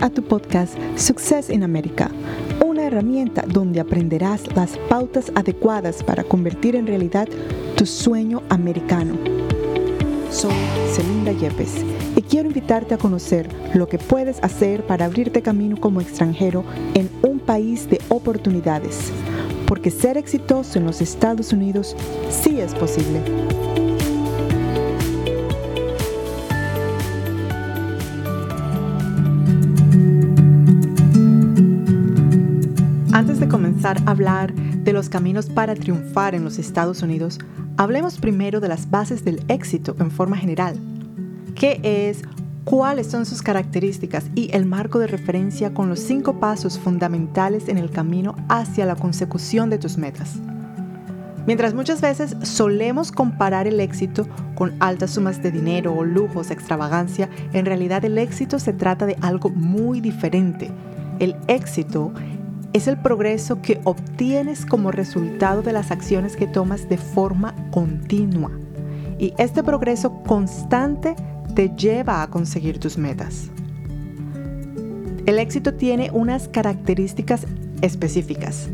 A tu podcast Success in America, una herramienta donde aprenderás las pautas adecuadas para convertir en realidad tu sueño americano. Soy Celinda Yepes y quiero invitarte a conocer lo que puedes hacer para abrirte camino como extranjero en un país de oportunidades, porque ser exitoso en los Estados Unidos sí es posible. Hablar de los caminos para triunfar en los Estados Unidos, hablemos primero de las bases del éxito en forma general. ¿Qué es? ¿Cuáles son sus características y el marco de referencia con los cinco pasos fundamentales en el camino hacia la consecución de tus metas? Mientras muchas veces solemos comparar el éxito con altas sumas de dinero o lujos, extravagancia, en realidad el éxito se trata de algo muy diferente. El éxito es el progreso que obtienes como resultado de las acciones que tomas de forma continua. Y este progreso constante te lleva a conseguir tus metas. El éxito tiene unas características específicas.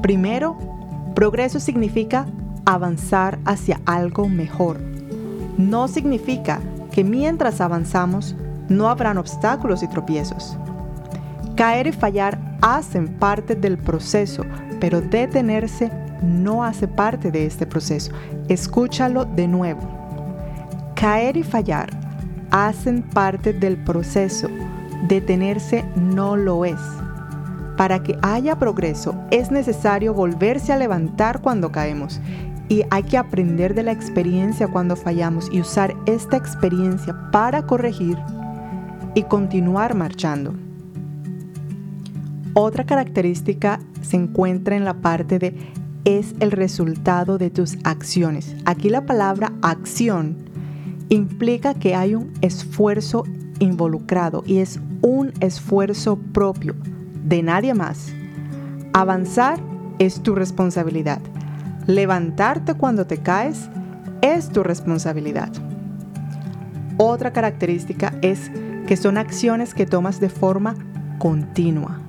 Primero, progreso significa avanzar hacia algo mejor. No significa que mientras avanzamos no habrán obstáculos y tropiezos. Caer y fallar hacen parte del proceso, pero detenerse no hace parte de este proceso. Escúchalo de nuevo. Caer y fallar hacen parte del proceso. Detenerse no lo es. Para que haya progreso es necesario volverse a levantar cuando caemos y hay que aprender de la experiencia cuando fallamos y usar esta experiencia para corregir y continuar marchando. Otra característica se encuentra en la parte de es el resultado de tus acciones. Aquí la palabra acción implica que hay un esfuerzo involucrado y es un esfuerzo propio de nadie más. Avanzar es tu responsabilidad. Levantarte cuando te caes es tu responsabilidad. Otra característica es que son acciones que tomas de forma continua.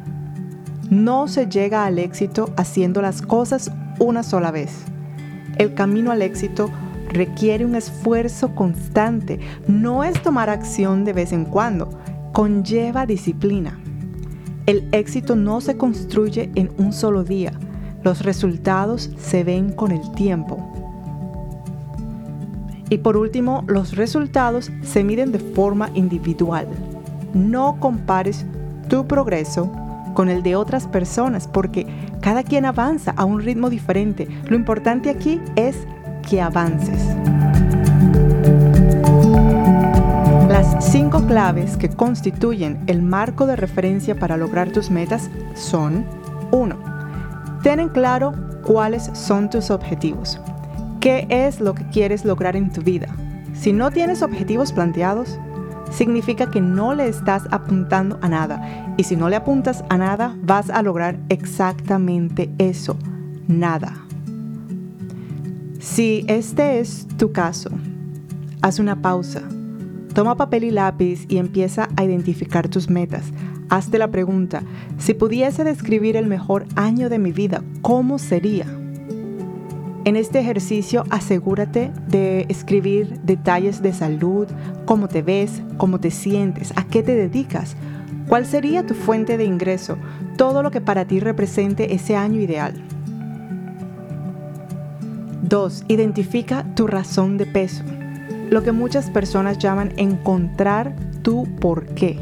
No se llega al éxito haciendo las cosas una sola vez. El camino al éxito requiere un esfuerzo constante. No es tomar acción de vez en cuando. Conlleva disciplina. El éxito no se construye en un solo día. Los resultados se ven con el tiempo. Y por último, los resultados se miden de forma individual. No compares tu progreso con el de otras personas, porque cada quien avanza a un ritmo diferente. Lo importante aquí es que avances. Las cinco claves que constituyen el marco de referencia para lograr tus metas son 1. Ten en claro cuáles son tus objetivos. ¿Qué es lo que quieres lograr en tu vida? Si no tienes objetivos planteados, significa que no le estás apuntando a nada. Y si no le apuntas a nada, vas a lograr exactamente eso, nada. Si este es tu caso, haz una pausa. Toma papel y lápiz y empieza a identificar tus metas. Hazte la pregunta, si pudiese describir el mejor año de mi vida, ¿cómo sería? En este ejercicio asegúrate de escribir detalles de salud, cómo te ves, cómo te sientes, a qué te dedicas, cuál sería tu fuente de ingreso, todo lo que para ti represente ese año ideal. 2. Identifica tu razón de peso, lo que muchas personas llaman encontrar tu por qué.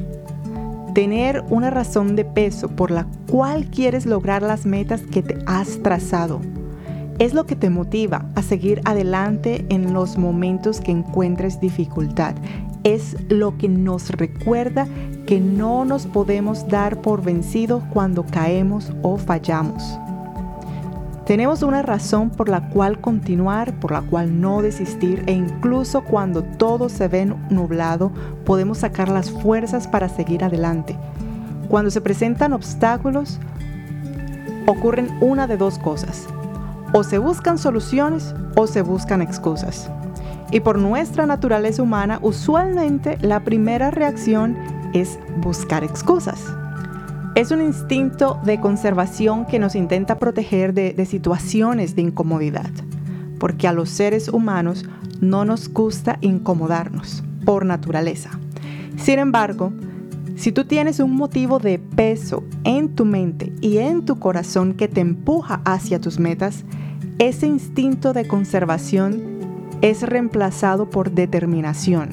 Tener una razón de peso por la cual quieres lograr las metas que te has trazado es lo que te motiva a seguir adelante en los momentos que encuentres dificultad. Es lo que nos recuerda que no nos podemos dar por vencidos cuando caemos o fallamos. Tenemos una razón por la cual continuar, por la cual no desistir e incluso cuando todo se ve nublado podemos sacar las fuerzas para seguir adelante. Cuando se presentan obstáculos, ocurren una de dos cosas o se buscan soluciones o se buscan excusas. Y por nuestra naturaleza humana, usualmente la primera reacción es buscar excusas. Es un instinto de conservación que nos intenta proteger de, situaciones de incomodidad, porque a los seres humanos no nos gusta incomodarnos por naturaleza. Sin embargo, si tú tienes un motivo de peso en tu mente y en tu corazón que te empuja hacia tus metas, ese instinto de conservación es reemplazado por determinación.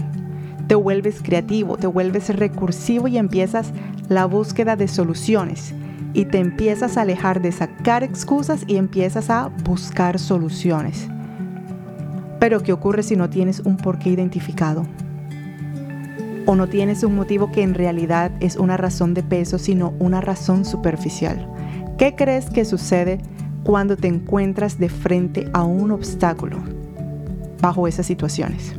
Te vuelves creativo, te vuelves recursivo y empiezas la búsqueda de soluciones y te empiezas a alejar de sacar excusas y empiezas a buscar soluciones. Pero ¿qué ocurre si no tienes un porqué identificado? O no tienes un motivo que en realidad es una razón de peso, sino una razón superficial. ¿Qué crees que sucede cuando te encuentras de frente a un obstáculo bajo esas situaciones?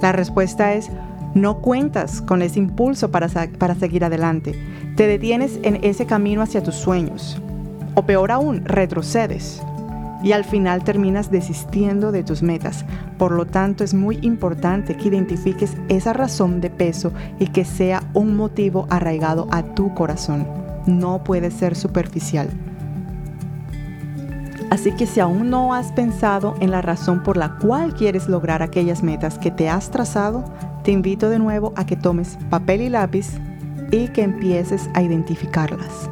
La respuesta es, no cuentas con ese impulso para, para seguir adelante. Te detienes en ese camino hacia tus sueños. O peor aún, retrocedes y al final terminas desistiendo de tus metas. Por lo tanto, es muy importante que identifiques esa razón de peso y que sea un motivo arraigado a tu corazón. No puede ser superficial. Así que si aún no has pensado en la razón por la cual quieres lograr aquellas metas que te has trazado, te invito de nuevo a que tomes papel y lápiz y que empieces a identificarlas.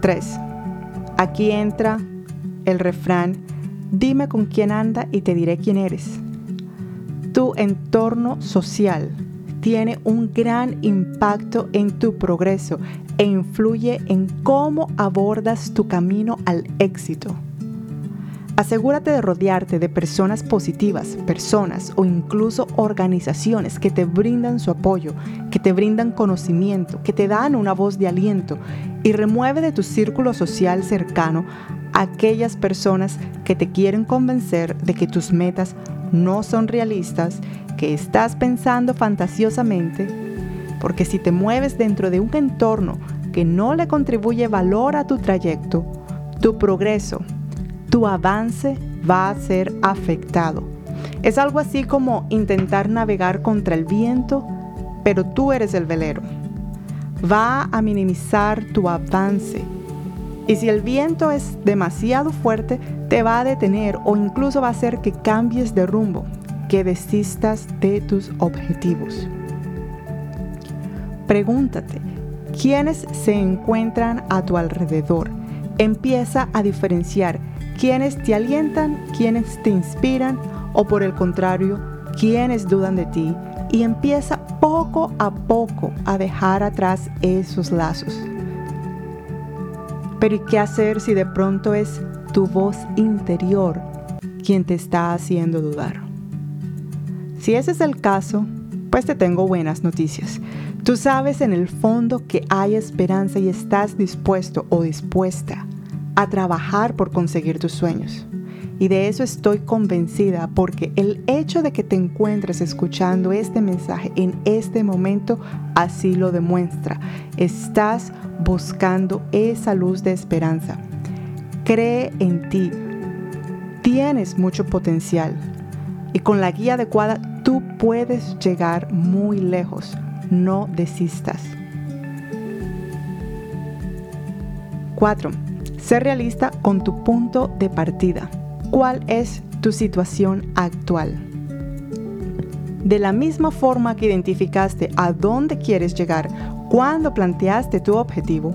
3. Aquí entra el refrán, dime con quién anda y te diré quién eres. Tu entorno social tiene un gran impacto en tu progreso e influye en cómo abordas tu camino al éxito. Asegúrate de rodearte de personas positivas, personas o incluso organizaciones que te brindan su apoyo, que te brindan conocimiento, que te dan una voz de aliento y remueve de tu círculo social cercano aquellas personas que te quieren convencer de que tus metas no son realistas, que estás pensando fantasiosamente, porque si te mueves dentro de un entorno que no le contribuye valor a tu trayecto, tu progreso, tu avance va a ser afectado. Es algo así como intentar navegar contra el viento, pero tú eres el velero. Va a minimizar tu avance. Y si el viento es demasiado fuerte, te va a detener o incluso va a hacer que cambies de rumbo, que desistas de tus objetivos. Pregúntate, ¿quiénes se encuentran a tu alrededor? Empieza a diferenciar quienes te alientan, quienes te inspiran o por el contrario, quienes dudan de ti y empieza poco a poco a dejar atrás esos lazos. Pero ¿y qué hacer si de pronto es tu voz interior quien te está haciendo dudar? Si ese es el caso, pues te tengo buenas noticias. Tú sabes en el fondo que hay esperanza y estás dispuesto o dispuesta a trabajar por conseguir tus sueños. Y de eso estoy convencida porque el hecho de que te encuentres escuchando este mensaje en este momento así lo demuestra. Estás buscando esa luz de esperanza. Cree en ti. Tienes mucho potencial. Y con la guía adecuada tú puedes llegar muy lejos. No desistas. 4 ser realista con tu punto de partida. ¿Cuál es tu situación actual? De la misma forma que identificaste a dónde quieres llegar cuando planteaste tu objetivo,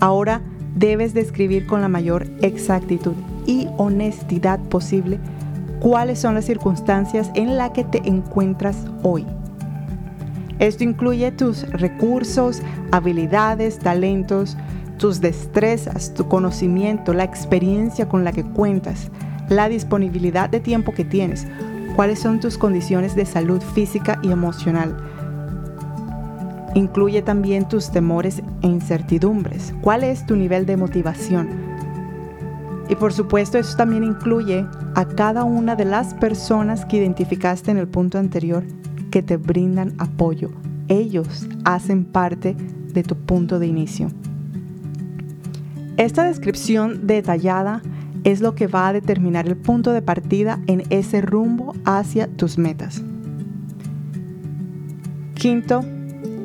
ahora debes describir con la mayor exactitud y honestidad posible cuáles son las circunstancias en las que te encuentras hoy. Esto incluye tus recursos, habilidades, talentos, tus destrezas, tu conocimiento, la experiencia con la que cuentas, la disponibilidad de tiempo que tienes, cuáles son tus condiciones de salud física y emocional. Incluye también tus temores e incertidumbres. ¿Cuál es tu nivel de motivación? Y por supuesto, eso también incluye a cada una de las personas que identificaste en el punto anterior que te brindan apoyo. Ellos hacen parte de tu punto de inicio. Esta descripción detallada es lo que va a determinar el punto de partida en ese rumbo hacia tus metas. Quinto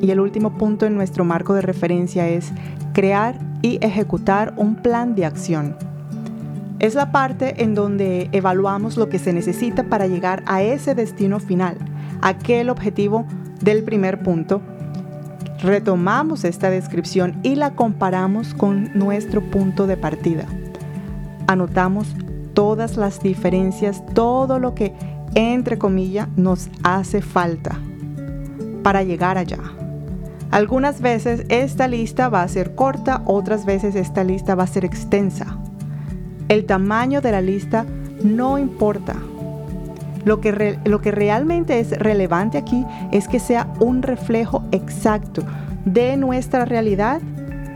y el último punto en nuestro marco de referencia es crear y ejecutar un plan de acción. Es la parte en donde evaluamos lo que se necesita para llegar a ese destino final, aquel objetivo del primer punto. Retomamos esta descripción y la comparamos con nuestro punto de partida. Anotamos todas las diferencias, todo lo que, entre comillas, nos hace falta para llegar allá. Algunas veces esta lista va a ser corta, otras veces esta lista va a ser extensa. El tamaño de la lista no importa. Lo que, lo que realmente es relevante aquí es que sea un reflejo exacto de nuestra realidad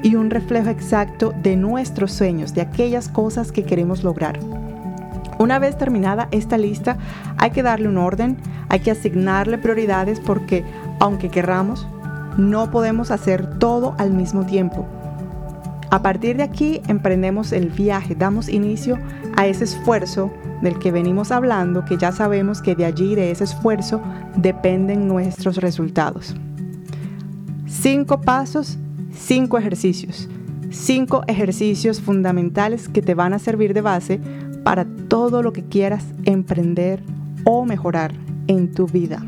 y un reflejo exacto de nuestros sueños, de aquellas cosas que queremos lograr. Una vez terminada esta lista, hay que darle un orden, hay que asignarle prioridades porque, aunque querramos, no podemos hacer todo al mismo tiempo. A partir de aquí emprendemos el viaje, damos inicio a ese esfuerzo del que venimos hablando, que ya sabemos que de allí, de ese esfuerzo, dependen nuestros resultados. Cinco pasos, cinco ejercicios. Cinco ejercicios fundamentales que te van a servir de base para todo lo que quieras emprender o mejorar en tu vida.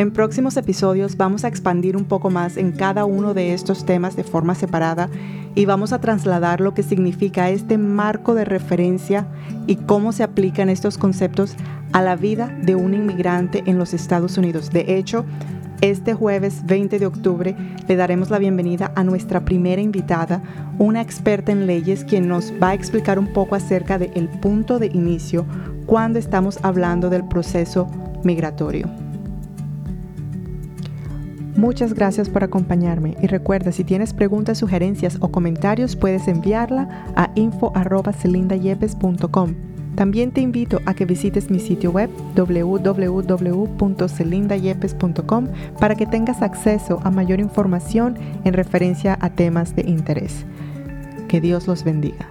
En próximos episodios vamos a expandir un poco más en cada uno de estos temas de forma separada y vamos a trasladar lo que significa este marco de referencia y cómo se aplican estos conceptos a la vida de un inmigrante en los Estados Unidos. De hecho, este jueves 20 de octubre le daremos la bienvenida a nuestra primera invitada, una experta en leyes quien nos va a explicar un poco acerca del punto de inicio cuando estamos hablando del proceso migratorio. Muchas gracias por acompañarme y recuerda si tienes preguntas, sugerencias o comentarios puedes enviarla a info@celindayepes.com. También te invito a que visites mi sitio web www.celindayepes.com para que tengas acceso a mayor información en referencia a temas de interés. Que Dios los bendiga.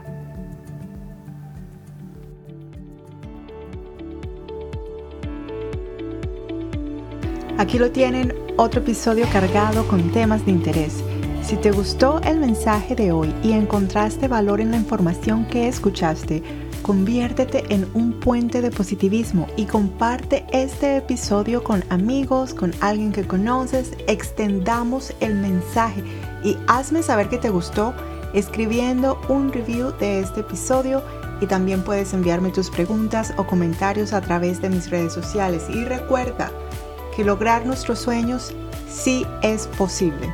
Aquí lo tienen, otro episodio cargado con temas de interés. Si te gustó el mensaje de hoy y encontraste valor en la información que escuchaste, conviértete en un puente de positivismo y comparte este episodio con amigos, con alguien que conoces, extendamos el mensaje y hazme saber que te gustó escribiendo un review de este episodio y también puedes enviarme tus preguntas o comentarios a través de mis redes sociales y recuerda, lograr nuestros sueños sí es posible.